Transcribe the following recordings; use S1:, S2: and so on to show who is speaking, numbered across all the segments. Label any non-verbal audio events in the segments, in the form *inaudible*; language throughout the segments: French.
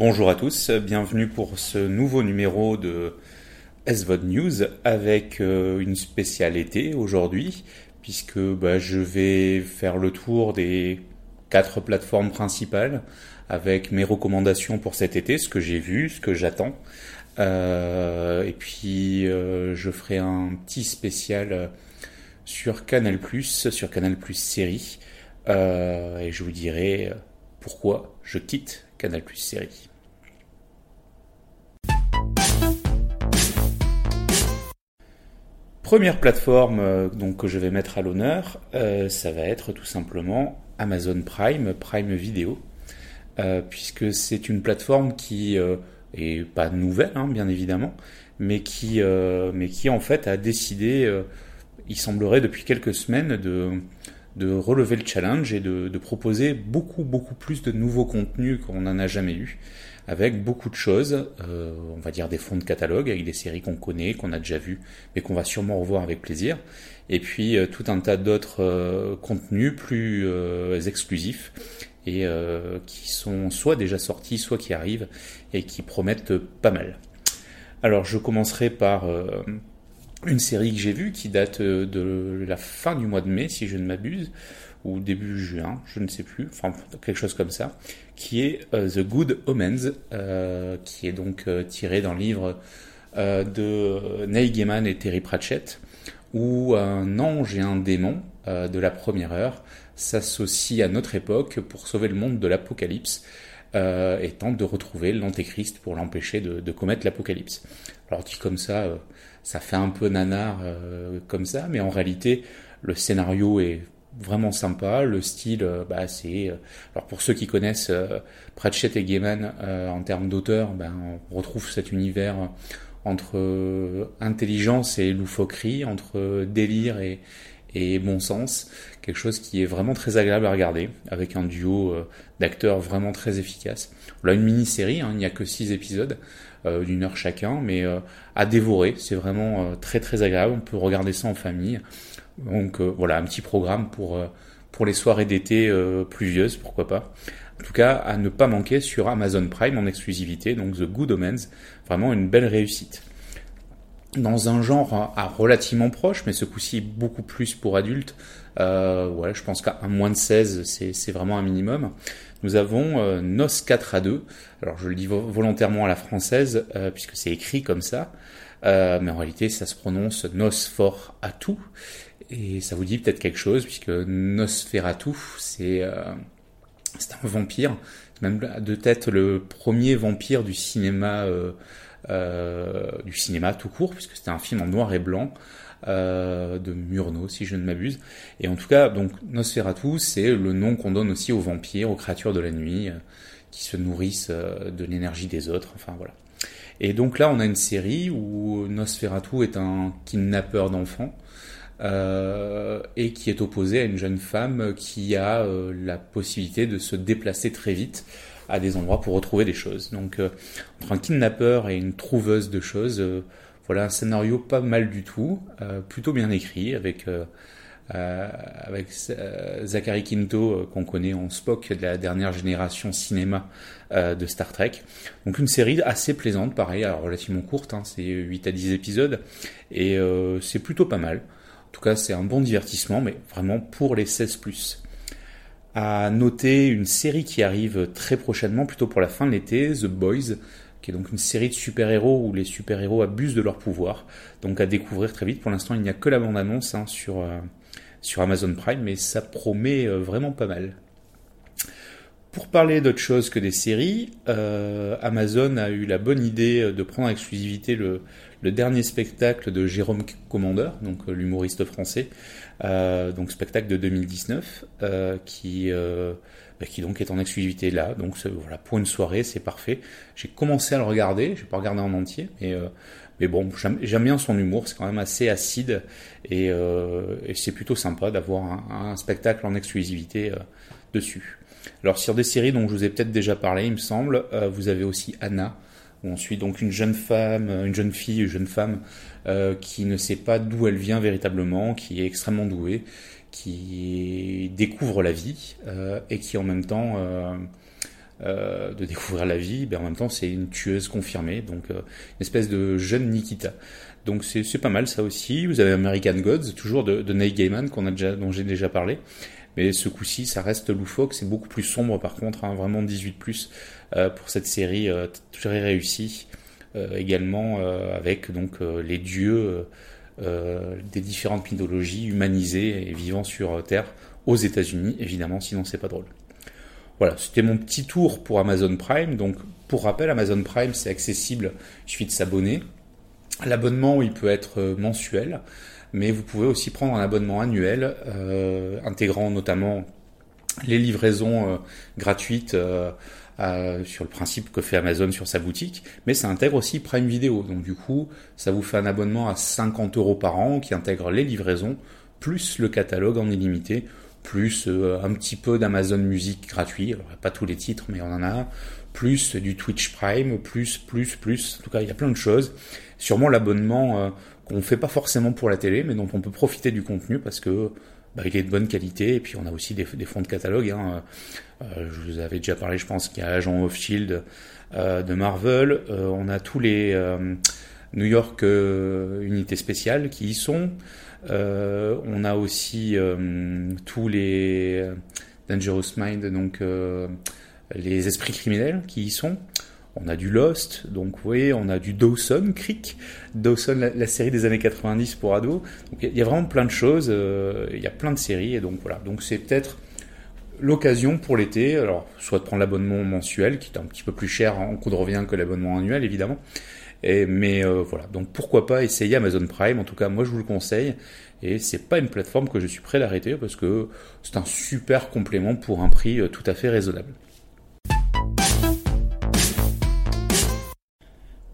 S1: Bonjour à tous, bienvenue pour ce nouveau numéro de SVOD News avec euh, une spécialité aujourd'hui puisque bah, je vais faire le tour des quatre plateformes principales avec mes recommandations pour cet été, ce que j'ai vu, ce que j'attends. Euh, et puis euh, je ferai un petit spécial sur Canal+, sur Canal+, série, et je vous dirai pourquoi je quitte Canal Série. Première plateforme euh, donc, que je vais mettre à l'honneur, euh, ça va être tout simplement Amazon Prime, Prime Video, euh, puisque c'est une plateforme qui est pas nouvelle, hein, bien évidemment, mais qui, en fait a décidé, il semblerait depuis quelques semaines, de, de relever le challenge et de, proposer beaucoup beaucoup plus de nouveaux contenus qu'on n'en a jamais eu, avec beaucoup de choses, euh, on va dire des fonds de catalogue avec des séries qu'on connaît, qu'on a déjà vues, mais qu'on va sûrement revoir avec plaisir, et puis euh, tout un tas d'autres euh, contenus plus exclusifs et qui sont soit déjà sortis, soit qui arrivent et qui promettent pas mal. Alors je commencerai par une série que j'ai vue qui date de la fin du mois de mai, si je ne m'abuse, ou début juin, je ne sais plus, enfin quelque chose comme ça, qui est euh, The Good Omens, euh, qui est donc tiré d'un livre de Neil Gaiman et Terry Pratchett, où un ange et un démon de la première heure s'associent à notre époque pour sauver le monde de l'apocalypse. et tentent de retrouver l'antéchrist pour l'empêcher de, de, commettre l'apocalypse. Alors dit comme ça, ça fait un peu nanar euh, comme ça, mais en réalité, le scénario est vraiment sympa. Le style, euh, bah, c'est. Euh, alors pour ceux qui connaissent Pratchett et Gaiman en termes d'auteur, ben, on retrouve cet univers entre intelligence et loufoquerie, entre délire et, et bon sens, quelque chose qui est vraiment très agréable à regarder, avec un duo d'acteurs vraiment très efficace. Là, une mini-série, hein, il n'y a que six épisodes, euh, d'une heure chacun, mais euh, à dévorer. C'est vraiment euh, très très agréable. On peut regarder ça en famille. Donc voilà, un petit programme pour pour les soirées d'été pluvieuses, pourquoi pas. En tout cas, à ne pas manquer sur Amazon Prime en exclusivité, donc The Good Omens, vraiment une belle réussite. Dans un genre à relativement proche, mais ce coup-ci beaucoup plus pour adultes, euh, voilà, je pense qu'à moins de 16, c'est vraiment un minimum nous avons euh, NOS 4 à 2. Alors je le dis volontairement à la française euh, puisque c'est écrit comme ça, euh, mais en réalité ça se prononce Nosfor à tout. Et ça vous dit peut-être quelque chose puisque Nosferatu c'est c'est un vampire, même de tête le premier vampire du cinéma du cinéma tout court puisque c'était un film en noir et blanc. Euh, de Murnau, si je ne m'abuse. Et en tout cas, donc Nosferatu, c'est le nom qu'on donne aussi aux vampires, aux créatures de la nuit, euh, qui se nourrissent euh, de l'énergie des autres. Enfin voilà. Et donc là, on a une série où Nosferatu est un kidnappeur d'enfants. Et qui est opposé à une jeune femme qui a la possibilité de se déplacer très vite à des endroits pour retrouver des choses. Donc entre un kidnappeur et une trouveuse de choses, voilà un scénario pas mal du tout, euh, plutôt bien écrit avec euh, euh, avec Zachary Quinto qu'on connaît en Spock de la dernière génération cinéma de Star Trek. Donc une série assez plaisante, pareil, alors relativement courte, hein, c'est 8 à 10 épisodes et c'est plutôt pas mal. En tout cas, c'est un bon divertissement, mais vraiment pour les 16+. À noter une série qui arrive très prochainement, plutôt pour la fin de l'été, The Boys, qui est donc une série de super-héros où les super-héros abusent de leur pouvoir. Donc à découvrir très vite. Pour l'instant, il n'y a que la bande-annonce hein, sur, euh, sur Amazon Prime, mais ça promet euh, vraiment pas mal. Pour parler d'autre chose que des séries, euh, Amazon a eu la bonne idée de prendre en exclusivité le, le dernier spectacle de Jérôme Commandeur, donc l'humoriste français, donc spectacle de 2019, qui bah, qui donc est en exclusivité là. Donc voilà, pour une soirée, c'est parfait. J'ai commencé à le regarder, je n'ai pas regardé en entier, mais, euh, mais bon, j'aime bien son humour, c'est quand même assez acide et, euh, et c'est plutôt sympa d'avoir un, un, spectacle en exclusivité euh, dessus. Alors sur des séries dont je vous ai peut-être déjà parlé, il me semble, euh, vous avez aussi Anna, où on suit donc une jeune femme, une jeune fille, une jeune femme qui ne sait pas d'où elle vient véritablement, qui est extrêmement douée qui découvre la vie euh, et qui en même temps euh, de découvrir la vie, ben en même temps c'est une tueuse confirmée, donc une espèce de jeune Nikita. Donc c'est pas mal ça aussi. Vous avez American Gods, toujours de, de Neil Gaiman qu'on a déjà, dont j'ai déjà parlé. Mais ce coup-ci, ça reste loufoque, c'est beaucoup plus sombre par contre, hein, vraiment 18 plus euh, pour cette série euh, très réussie. Euh, également avec donc les dieux des différentes mythologies humanisées et vivant sur Terre aux États-Unis, évidemment, sinon c'est pas drôle. Voilà, c'était mon petit tour pour Amazon Prime. Donc, pour rappel, Amazon Prime, c'est accessible, il suffit de s'abonner. L'abonnement, il peut être mensuel mais vous pouvez aussi prendre un abonnement annuel euh, intégrant notamment les livraisons euh, gratuites euh, sur le principe que fait Amazon sur sa boutique, mais ça intègre aussi Prime Video. Donc du coup, ça vous fait un abonnement à 50 euros par an qui intègre les livraisons, plus le catalogue en illimité, plus un petit peu d'Amazon Music gratuit, alors pas tous les titres, mais on en a, plus du Twitch Prime, plus, plus, plus, en tout cas il y a plein de choses. Sûrement l'abonnement qu'on fait pas forcément pour la télé, mais dont on peut profiter du contenu parce que bah, il est de bonne qualité. Et puis on a aussi des, fonds de catalogue. Hein. Euh, je vous avais déjà parlé, je pense qu'il y a Agent of Shield euh, de Marvel. Euh, on a tous les New York unités spéciales qui y sont. on a aussi tous les Dangerous Mind, donc les esprits criminels qui y sont. On a du Lost, donc vous voyez, on a du Dawson Creek, Dawson, la, série des années 90 pour ados. Il y a vraiment plein de choses, euh, il y a plein de séries, et donc voilà. Donc c'est peut-être l'occasion pour l'été, alors soit de prendre l'abonnement mensuel, qui est un petit peu plus cher en coût de revient que l'abonnement annuel, évidemment. Mais euh, voilà, donc pourquoi pas essayer Amazon Prime, en tout cas moi je vous le conseille, et c'est pas une plateforme que je suis prêt d'arrêter parce que c'est un super complément pour un prix euh, tout à fait raisonnable.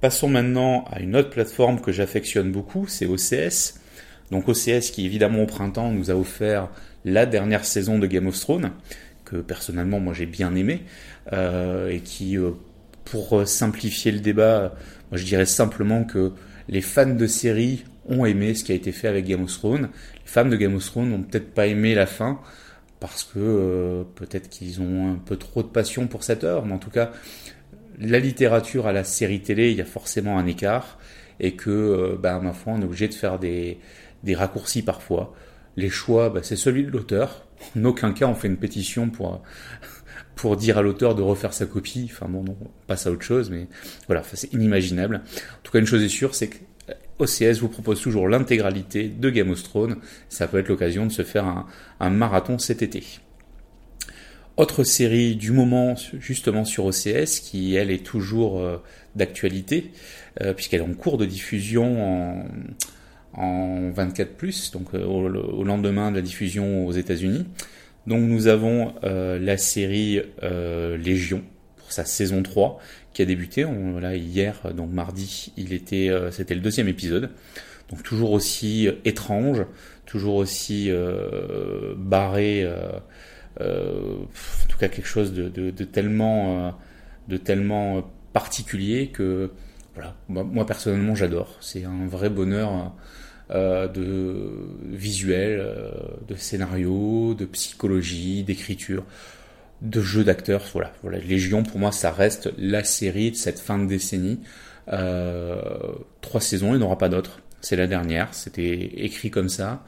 S1: Passons maintenant à une autre plateforme que j'affectionne beaucoup, c'est OCS. Donc OCS qui évidemment au printemps nous a offert la dernière saison de Game of Thrones, que personnellement moi j'ai bien aimé, euh, et qui, euh, pour simplifier le débat, moi je dirais simplement que les fans de série ont aimé ce qui a été fait avec Game of Thrones. Les fans de Game of Thrones n'ont peut-être pas aimé la fin, parce que euh, peut-être qu'ils ont un peu trop de passion pour cette heure, mais en tout cas la littérature à la série télé, il y a forcément un écart et que, euh, bah, ma foi, on est obligé de faire des, des raccourcis parfois. Les choix, bah, c'est celui de l'auteur. En aucun cas, on fait une pétition pour *laughs* pour dire à l'auteur de refaire sa copie. Enfin bon, non, on passe à autre chose, mais voilà, c'est inimaginable. En tout cas, une chose est sûre, c'est que OCS vous propose toujours l'intégralité de Game of Thrones. Ça peut être l'occasion de se faire un, un marathon cet été. Autre série du moment justement sur OCS qui elle est toujours euh, d'actualité euh, puisqu'elle est en cours de diffusion en, en 24+, donc euh, au, lendemain de la diffusion aux États-Unis. Donc nous avons la série Légion pour sa saison 3 qui a débuté on, là hier donc mardi, il était c'était le deuxième épisode. Donc toujours aussi étrange, toujours aussi barré euh, en tout cas quelque chose de, tellement, tellement euh, particulier que moi, personnellement j'adore. C'est un vrai bonheur euh, de visuel, de scénario, de psychologie, d'écriture, de jeu d'acteurs. Voilà, voilà, Légion pour moi ça reste la série de cette fin de décennie. trois saisons, il n'y aura pas d'autres. C'est la dernière. C'était écrit comme ça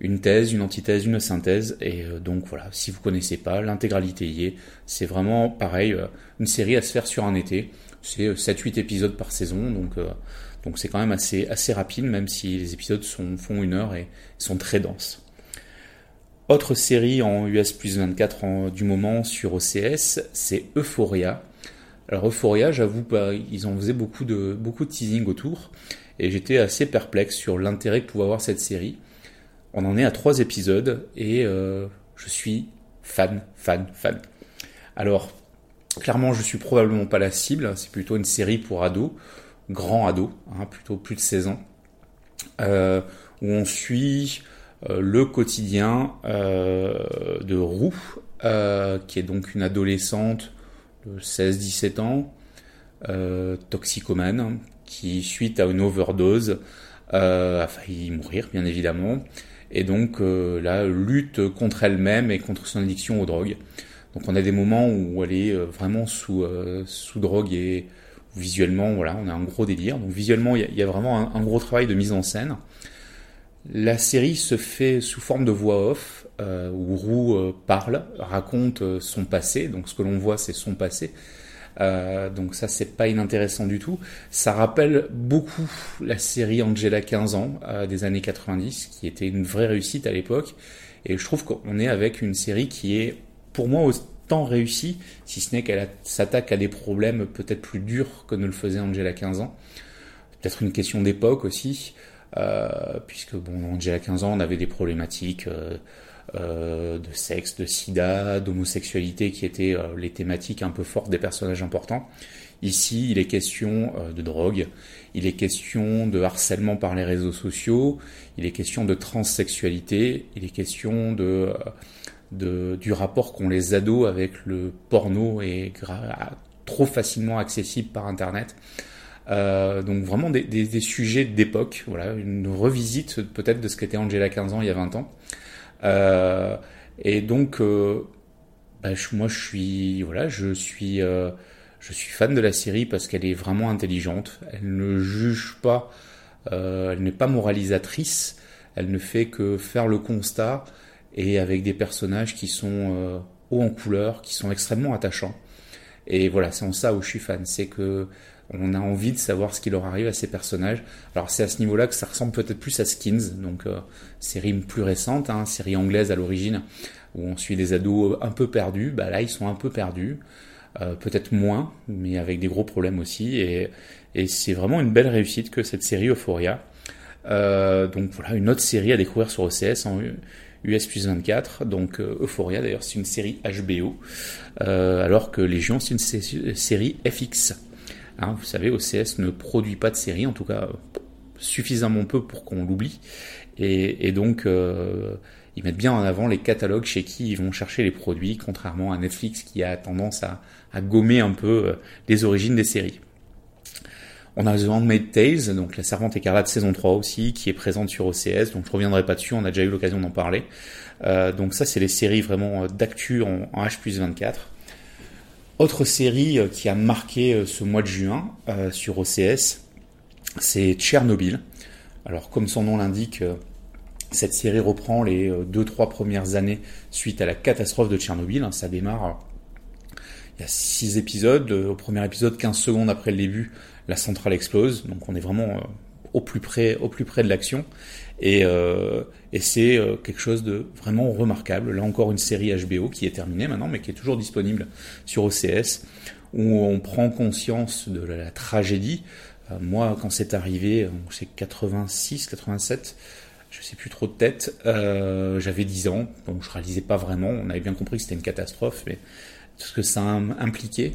S1: une thèse, une antithèse, une synthèse. Et euh, donc voilà, si vous connaissez pas, l'intégralité y est. C'est vraiment pareil, euh, une série à se faire sur un été. C'est 7-8 euh, épisodes par saison, donc c'est quand même assez assez rapide, même si les épisodes font une heure et sont très denses. Autre série en US plus 24 du moment sur OCS, c'est Euphoria. Alors Euphoria, j'avoue, bah, ils en faisaient beaucoup de beaucoup de teasing autour, et j'étais assez perplexe sur l'intérêt que pouvait avoir cette série. On en est à trois épisodes et euh, je suis fan, fan, fan. Alors, clairement, je suis probablement pas la cible. C'est plutôt une série pour ados, grands ados, hein, plutôt plus de 16 ans, euh, où on suit euh, le quotidien de Roux, qui est donc une adolescente de 16-17 ans, toxicomane, qui suite à une overdose a failli mourir, bien évidemment, et donc euh, la lutte contre elle-même et contre son addiction aux drogues. Donc on a des moments où elle est vraiment sous, sous drogue et visuellement, voilà, on a un gros délire. Donc visuellement, il y, a vraiment un, gros travail de mise en scène. La série se fait sous forme de voix off, euh, où Roux euh, parle, raconte euh, son passé. Donc ce que l'on voit, c'est son passé. Donc ça, c'est pas inintéressant du tout. Ça rappelle beaucoup la série Angela 15 ans des années 90, qui était une vraie réussite à l'époque. Et je trouve qu'on est avec une série qui est, pour moi, tant réussi, si ce n'est qu'elle s'attaque à des problèmes peut-être plus durs que ne le faisait Angela 15 ans. Peut-être une question d'époque aussi, euh, puisque bon, Angela 15 ans, on avait des problématiques euh, euh, de sexe, de sida, d'homosexualité qui étaient les thématiques un peu fortes des personnages importants. Ici, il est question de drogue, il est question de harcèlement par les réseaux sociaux, il est question de transsexualité, il est question de de, du rapport qu'ont les ados avec le porno et trop facilement accessible par Internet. Euh, donc vraiment des, des, des sujets d'époque, voilà, une revisite peut-être de ce qu'était Angela 15 ans il y a 20 ans. Euh, et donc, euh, bah, je, moi je suis, voilà, je suis, euh, je suis fan de la série parce qu'elle est vraiment intelligente. Elle ne juge pas, euh, elle n'est pas moralisatrice. Elle ne fait que faire le constat et avec des personnages qui sont euh, hauts en couleur, qui sont extrêmement attachants. Et voilà, c'est en ça où je suis fan, c'est que on a envie de savoir ce qui leur arrive à ces personnages. Alors c'est à ce niveau-là que ça ressemble peut-être plus à Skins, donc euh, série plus récente, hein, série anglaise à l'origine, où on suit des ados un peu perdus. Bah là, ils sont un peu perdus, euh, peut-être moins, mais avec des gros problèmes aussi. Et, et c'est vraiment une belle réussite que cette série Euphoria. Euh, donc voilà, une autre série à découvrir sur OCS, en, US plus 24. Donc euh, Euphoria d'ailleurs c'est une série HBO, euh, alors que Légion c'est une série FX. Hein, vous savez, OCS ne produit pas de série, en tout cas suffisamment peu pour qu'on l'oublie. Et, donc euh, ils mettent bien en avant les catalogues chez qui ils vont chercher les produits, contrairement à Netflix qui a tendance à, gommer un peu les origines des séries. On a The Handmaid's Tales, donc la Servante écarlate saison 3 aussi, qui est présente sur OCS, donc je reviendrai pas dessus, on a déjà eu l'occasion d'en parler. Euh, donc ça, c'est les séries vraiment euh, d'actu en, H plus 24. Autre série euh, qui a marqué ce mois de juin sur OCS, c'est Tchernobyl. Alors comme son nom l'indique, cette série reprend les 2-3 premières années suite à la catastrophe de Tchernobyl. Ça démarre, il y a 6 épisodes. Au premier épisode, 15 secondes après le début, la centrale explose, donc on est vraiment euh, au plus près, au plus près de l'action. Et, euh, et c'est euh, quelque chose de vraiment remarquable. Là encore une série HBO qui est terminée maintenant, mais qui est toujours disponible sur OCS, où on prend conscience de la, tragédie. moi, quand c'est arrivé, c'est 86, 87, je sais plus trop de tête, j'avais 10 ans, donc je réalisais pas vraiment. On avait bien compris que c'était une catastrophe, mais tout ce que ça impliquait.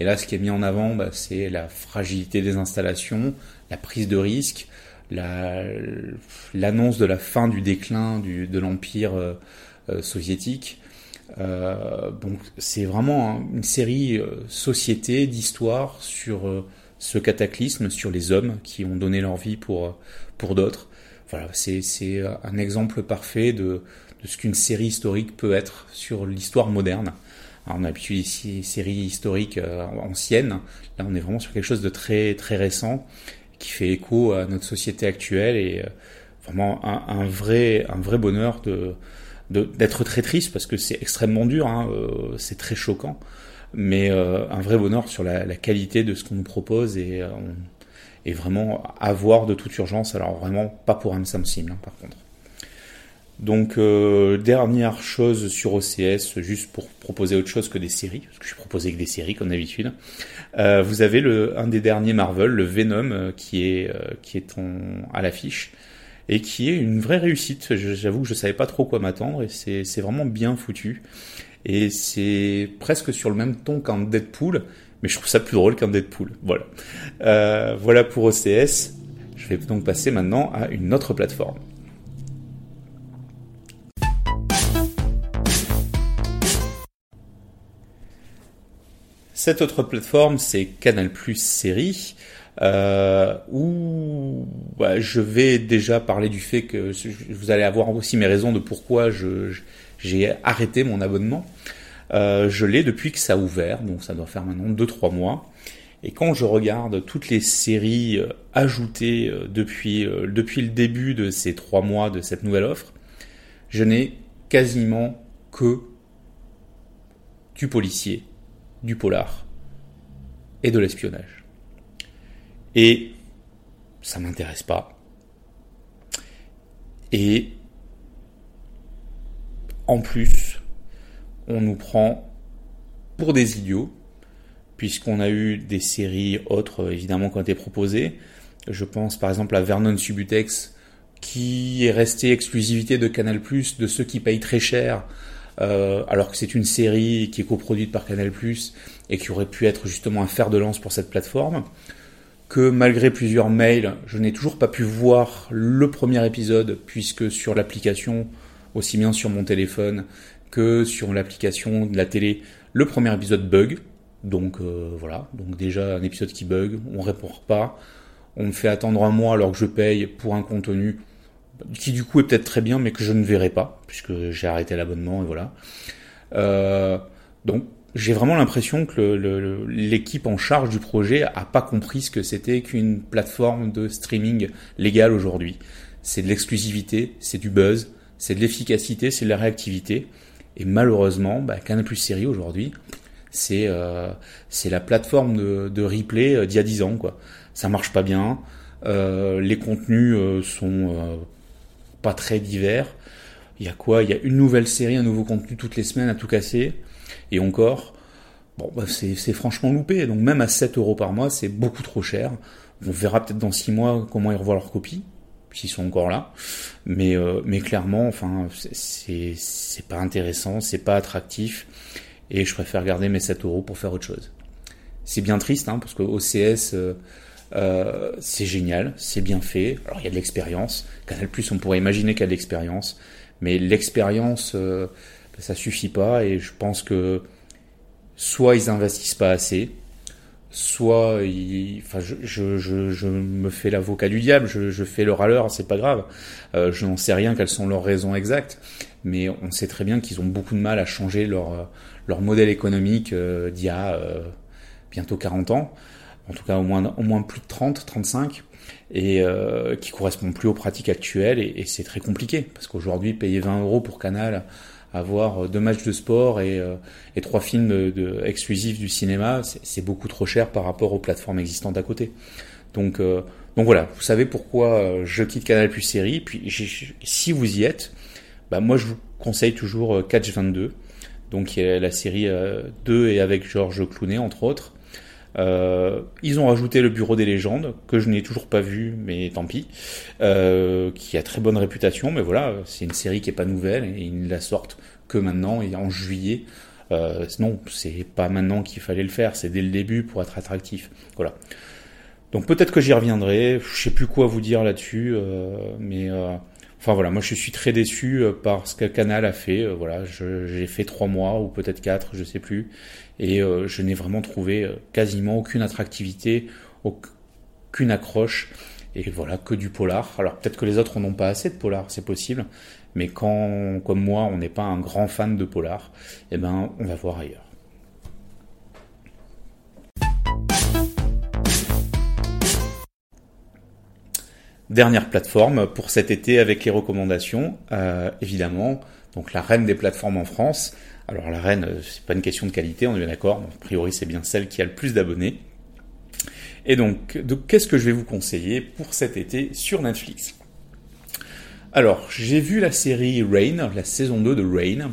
S1: Et là, ce qui est mis en avant, bah, c'est la fragilité des installations, la prise de risque, l'annonce de la fin du déclin de l'empire euh, euh, soviétique. Euh, donc c'est vraiment une série société d'histoire sur ce cataclysme, sur les hommes qui ont donné leur vie pour pour d'autres. Voilà, c'est un exemple parfait de de ce qu'une série historique peut être sur l'histoire moderne on a habitué ici séries historiques euh, anciennes. Là, on est vraiment sur quelque chose de très très récent qui fait écho à notre société actuelle et euh, vraiment un, vrai un vrai bonheur de d'être très triste parce que c'est extrêmement dur, hein, euh, c'est très choquant, mais un vrai bonheur sur la, qualité de ce qu'on nous propose et, et vraiment avoir de toute urgence. Alors vraiment pas pour un Sam Sim, hein, par contre. Donc euh, dernière chose sur OCS, juste pour proposer autre chose que des séries, parce que je proposais que des séries comme d'habitude. Euh, vous avez le un des derniers Marvel, le Venom, euh, qui est qui est à l'affiche et qui est une vraie réussite. J'avoue que je savais pas trop quoi m'attendre et c'est vraiment bien foutu et c'est presque sur le même ton qu'un Deadpool, mais je trouve ça plus drôle qu'un Deadpool. Voilà, voilà pour OCS. Je vais donc passer maintenant à une autre plateforme. Cette autre plateforme, c'est Canal Plus Série, euh, où bah, je vais déjà parler du fait que vous allez avoir aussi mes raisons de pourquoi j'ai arrêté mon abonnement. je l'ai depuis que ça a ouvert, donc ça doit faire maintenant 2-3 mois. Et quand je regarde toutes les séries ajoutées depuis, depuis le début de ces 3 mois de cette nouvelle offre, je n'ai quasiment que du policier, du polar et de l'espionnage. Et ça m'intéresse pas. Et en plus, on nous prend pour des idiots, puisqu'on a eu des séries autres, évidemment, qui ont été proposées. Je pense par exemple à Vernon Subutex, qui est resté exclusivité de Canal+, de ceux qui payent très cher, euh, alors que c'est une série qui est coproduite par Canal+, et qui aurait pu être justement un fer de lance pour cette plateforme, que malgré plusieurs mails, je n'ai toujours pas pu voir le premier épisode, puisque sur l'application, aussi bien sur mon téléphone que sur l'application de la télé, le premier épisode bug. Donc euh, voilà, donc déjà un épisode qui bug, on répond pas, on me fait attendre un mois alors que je paye pour un contenu qui du coup est peut-être très bien, mais que je ne verrai pas, puisque j'ai arrêté l'abonnement et voilà. Euh, donc j'ai vraiment l'impression que l'équipe en charge du projet a pas compris ce que c'était qu'une plateforme de streaming légale aujourd'hui. C'est de l'exclusivité, c'est du buzz, c'est de l'efficacité, c'est de la réactivité. Et malheureusement, bah, Plus Série aujourd'hui, c'est euh, la plateforme de, de replay euh, d'il y a 10 ans. Quoi. Ça marche pas bien. Euh, les contenus euh, sont euh, pas très divers. Il y a quoi? Il y a une nouvelle série, un nouveau contenu toutes les semaines à tout casser. Et encore, bon, bah c'est franchement loupé. Donc même à 7 euros par mois, c'est beaucoup trop cher. On verra peut-être dans 6 mois comment ils revoient leur copie, s'ils sont encore là. Mais, euh, mais clairement, enfin, c'est pas intéressant, c'est pas attractif. Et je préfère garder mes 7 euros pour faire autre chose. C'est bien triste, hein, parce que OCS... Euh, euh, c'est génial, c'est bien fait. Alors il y a de l'expérience. Canal Plus, on pourrait imaginer qu'il y a de l'expérience, mais l'expérience, euh, ça suffit pas. Et je pense que soit ils investissent pas assez, soit ils, enfin, je, me fais l'avocat du diable, je, fais le râleur, c'est pas grave. Euh, je n'en sais rien quelles sont leurs raisons exactes, mais on sait très bien qu'ils ont beaucoup de mal à changer leur leur modèle économique d'il y a bientôt 40 ans en tout cas au moins, au moins plus de 30, 35, et euh, qui correspond plus aux pratiques actuelles, et, c'est très compliqué, parce qu'aujourd'hui, payer 20 euros pour Canal, avoir deux matchs de sport et, euh, et trois films de, exclusifs du cinéma, c'est beaucoup trop cher par rapport aux plateformes existantes à côté. Donc, euh, donc voilà, vous savez pourquoi je quitte Canal plus série. Puis si vous y êtes, bah moi je vous conseille toujours Catch 22, donc la série 2 et avec Georges Clounet entre autres. Euh, ils ont rajouté le Bureau des légendes, que je n'ai toujours pas vu, mais tant pis, euh, qui a très bonne réputation, mais voilà, c'est une série qui est pas nouvelle, et ils ne la sortent que maintenant, et en juillet. Euh, non, c'est pas maintenant qu'il fallait le faire, c'est dès le début pour être attractif. Voilà. Donc peut-être que j'y reviendrai, je sais plus quoi vous dire là-dessus, euh, mais euh, enfin voilà, moi je suis très déçu euh, par ce que Canal a fait. voilà, j'ai fait trois mois ou peut-être quatre, je sais plus, et euh, je n'ai vraiment trouvé euh, quasiment aucune attractivité, aucune accroche, et voilà, que du polar. Alors peut-être que les autres n'ont pas assez de polar, c'est possible, mais quand, comme moi, on n'est pas un grand fan de polar, eh ben, on va voir ailleurs. Dernière plateforme pour cet été avec les recommandations, euh, évidemment, donc la reine des plateformes en France, alors la reine, euh, c'est pas une question de qualité, on est bien d'accord. a priori, c'est bien celle qui a le plus d'abonnés. Et donc, qu'est-ce que je vais vous conseiller pour cet été sur Netflix? Alors, j'ai vu la série Rain, la saison 2 de Rain,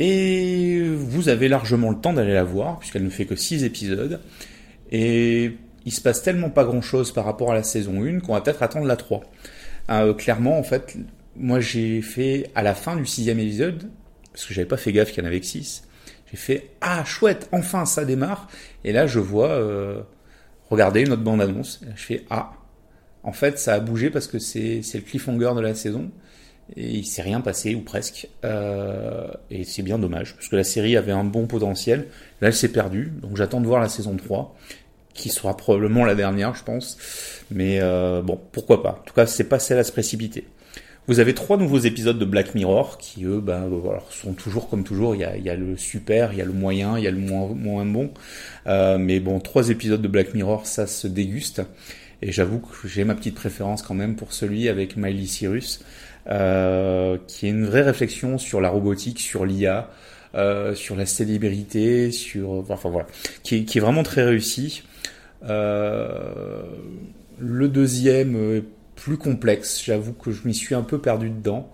S1: et vous avez largement le temps d'aller la voir, puisqu'elle ne fait que 6 épisodes. Et il se passe tellement pas grand-chose par rapport à la saison 1 qu'on va peut-être attendre la 3. Euh, clairement, en fait, moi j'ai fait à la fin du sixième épisode, parce que j'avais pas fait gaffe qu'il y en avait que 6. J'ai fait ah chouette, enfin ça démarre. Et là je vois, euh, regardez notre bande annonce. je fais ah, en fait ça a bougé parce que c'est c'est le cliffhanger de la saison et il s'est rien passé ou presque. Euh, et c'est bien dommage parce que la série avait un bon potentiel. Là elle s'est perdue, donc j'attends de voir la saison 3 qui sera probablement la dernière, je pense. Mais euh, bon, pourquoi pas. En tout cas, c'est pas celle à se précipiter. Vous avez trois nouveaux épisodes de Black Mirror qui, eux, ben, alors, sont toujours comme toujours. Il y, a, y a le super, il y a le moyen, il y a le moins, moins bon. Euh, mais bon, trois épisodes de Black Mirror, ça se déguste. Et j'avoue que j'ai ma petite préférence quand même pour celui avec Miley Cyrus, euh, qui est une vraie réflexion sur la robotique, sur l'IA, euh, sur la célébrité, sur, enfin voilà, qui qui est vraiment très réussi. Euh, le deuxième est plus complexe. J'avoue que je m'y suis un peu perdu dedans.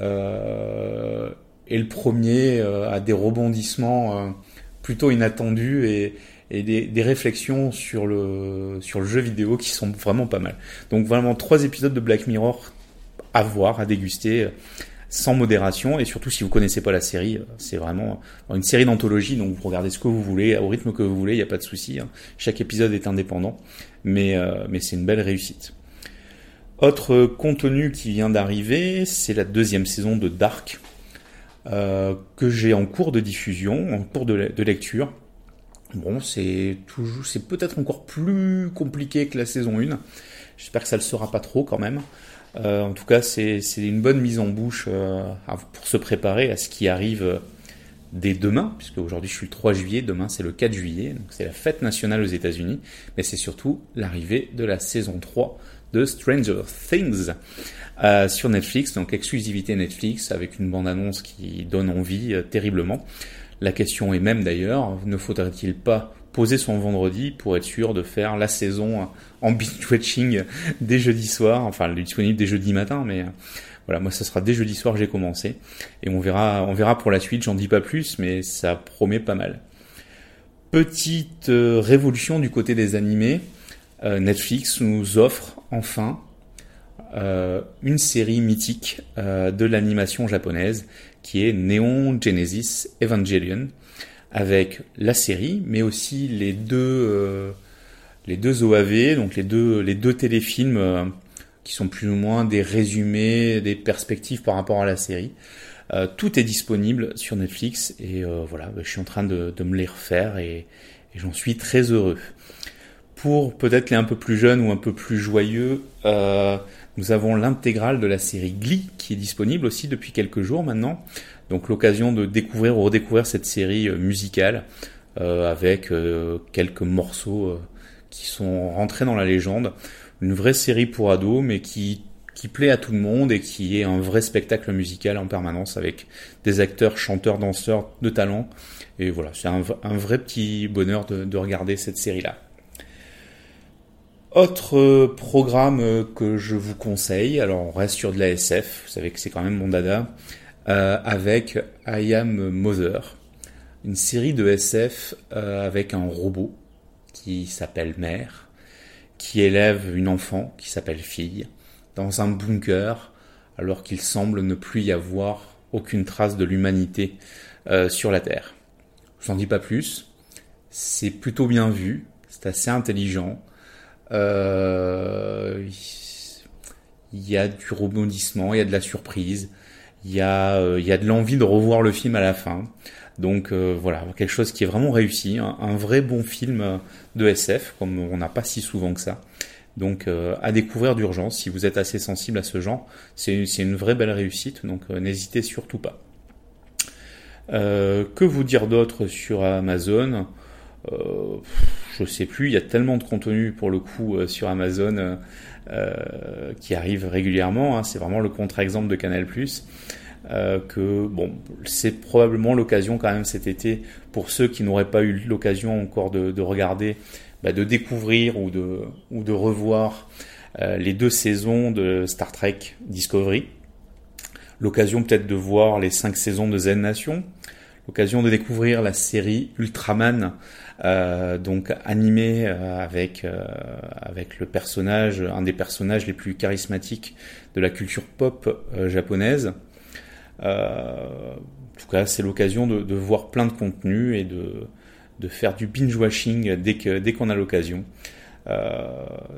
S1: Euh, et le premier euh, a des rebondissements plutôt inattendus et, et des, des, réflexions sur le sur le jeu vidéo qui sont vraiment pas mal. Donc vraiment trois épisodes de Black Mirror à voir, à déguster sans modération et surtout si vous connaissez pas la série, c'est vraiment une série d'anthologie donc vous regardez ce que vous voulez au rythme que vous voulez, il n'y a pas de souci. Hein. Chaque épisode est indépendant, mais euh, mais c'est une belle réussite. Autre contenu qui vient d'arriver, c'est la deuxième saison de Dark euh, que j'ai en cours de diffusion, en cours de, de lecture. Bon, c'est toujours, c'est peut-être encore plus compliqué que la saison 1. J'espère que ça le sera pas trop quand même. Euh, en tout cas, c'est une bonne mise en bouche euh, pour se préparer à ce qui arrive euh, dès demain, puisque aujourd'hui je suis le 3 juillet, demain c'est le 4 juillet, donc c'est la fête nationale aux États-Unis, mais c'est surtout l'arrivée de la saison 3 de Stranger Things sur Netflix, donc exclusivité Netflix avec une bande-annonce qui donne envie terriblement. La question est même d'ailleurs, ne faudrait-il pas son vendredi pour être sûr de faire la saison en binge-watching dès jeudi soir, enfin disponible dès jeudi matin, mais euh, voilà, moi ça sera dès jeudi soir j'ai commencé et on verra, on verra pour la suite. J'en dis pas plus, mais ça promet pas mal. Petite euh, révolution du côté des animés. Euh, Netflix nous offre enfin une série mythique de l'animation japonaise qui est Neon Genesis Evangelion avec la série mais aussi les deux euh, les deux OAV donc les deux les deux téléfilms euh, qui sont plus ou moins des résumés des perspectives par rapport à la série tout est disponible sur Netflix et voilà bah, je suis en train de, de me les refaire et, et j'en suis très heureux pour peut-être les un peu plus jeunes ou un peu plus joyeux, euh, nous avons l'intégrale de la série Glee qui est disponible aussi depuis quelques jours maintenant. Donc l'occasion de découvrir ou redécouvrir cette série euh, musicale euh, avec euh, quelques morceaux qui sont rentrés dans la légende. Une vraie série pour ados mais qui qui plaît à tout le monde et qui est un vrai spectacle musical en permanence avec des acteurs, chanteurs, danseurs de talent. Et voilà, c'est un, vrai petit bonheur de, de regarder cette série-là. Autre programme que je vous conseille, alors on reste sur de la SF, vous savez que c'est quand même mon dada, avec I Am Mother, une série de SF euh, avec un robot qui s'appelle Mère, qui élève une enfant qui s'appelle Fille, dans un bunker, alors qu'il semble ne plus y avoir aucune trace de l'humanité euh, sur la Terre. Je n'en dis pas plus, c'est plutôt bien vu, c'est assez intelligent, euh, il y a du rebondissement, il y a de la surprise, il y a, euh, y a de l'envie de revoir le film à la fin. Donc euh, voilà, quelque chose qui est vraiment réussi, un, vrai bon film de SF, comme on n'a pas si souvent que ça. Donc euh, à découvrir d'urgence, si vous êtes assez sensible à ce genre, c'est une vraie belle réussite, donc euh, n'hésitez surtout pas. que vous dire d'autre sur Amazon? Je sais plus, il y a tellement de contenu pour le coup euh, sur Amazon euh, qui arrive régulièrement. Hein, c'est vraiment le contre-exemple de Canal+. Euh, que bon, c'est probablement l'occasion quand même cet été pour ceux qui n'auraient pas eu l'occasion encore de, de regarder, bah, de découvrir ou de ou de revoir euh, les deux saisons de Star Trek Discovery. L'occasion peut-être de voir les cinq saisons de Zen Nation. L'occasion de découvrir la série Ultraman euh, donc animé euh, avec euh, avec le personnage, un des personnages les plus charismatiques de la culture pop japonaise. en tout cas, c'est l'occasion de, de, voir plein de contenus et de de faire du binge watching dès que dès qu'on a l'occasion.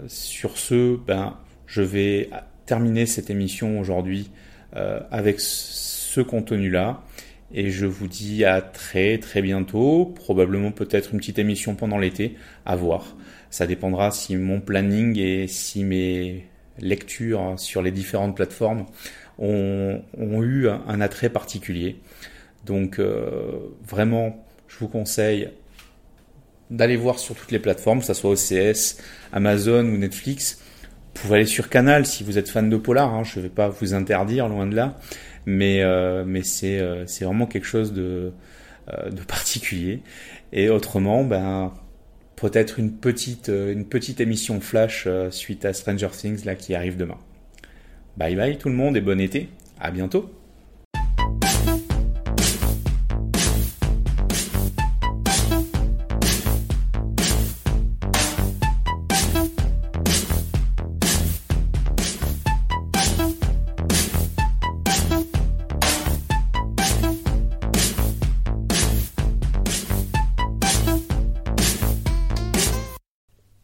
S1: sur ce, ben je vais terminer cette émission aujourd'hui avec ce contenu-là. Et je vous dis à très très bientôt, probablement peut-être une petite émission pendant l'été, à voir. Ça dépendra si mon planning et si mes lecture sur les différentes plateformes ont, eu un, attrait particulier. Donc vraiment, je vous conseille d'aller voir sur toutes les plateformes, que ce soit OCS, Amazon ou Netflix. Vous pouvez aller sur Canal si vous êtes fan de polar. Hein, je ne vais pas vous interdire, loin de là. Mais, euh, euh, c'est vraiment quelque chose de, euh, particulier. Et autrement, ben, peut-être une petite, une petite émission flash suite à Stranger Things là qui arrive demain. Bye bye tout le monde et bon été. À bientôt.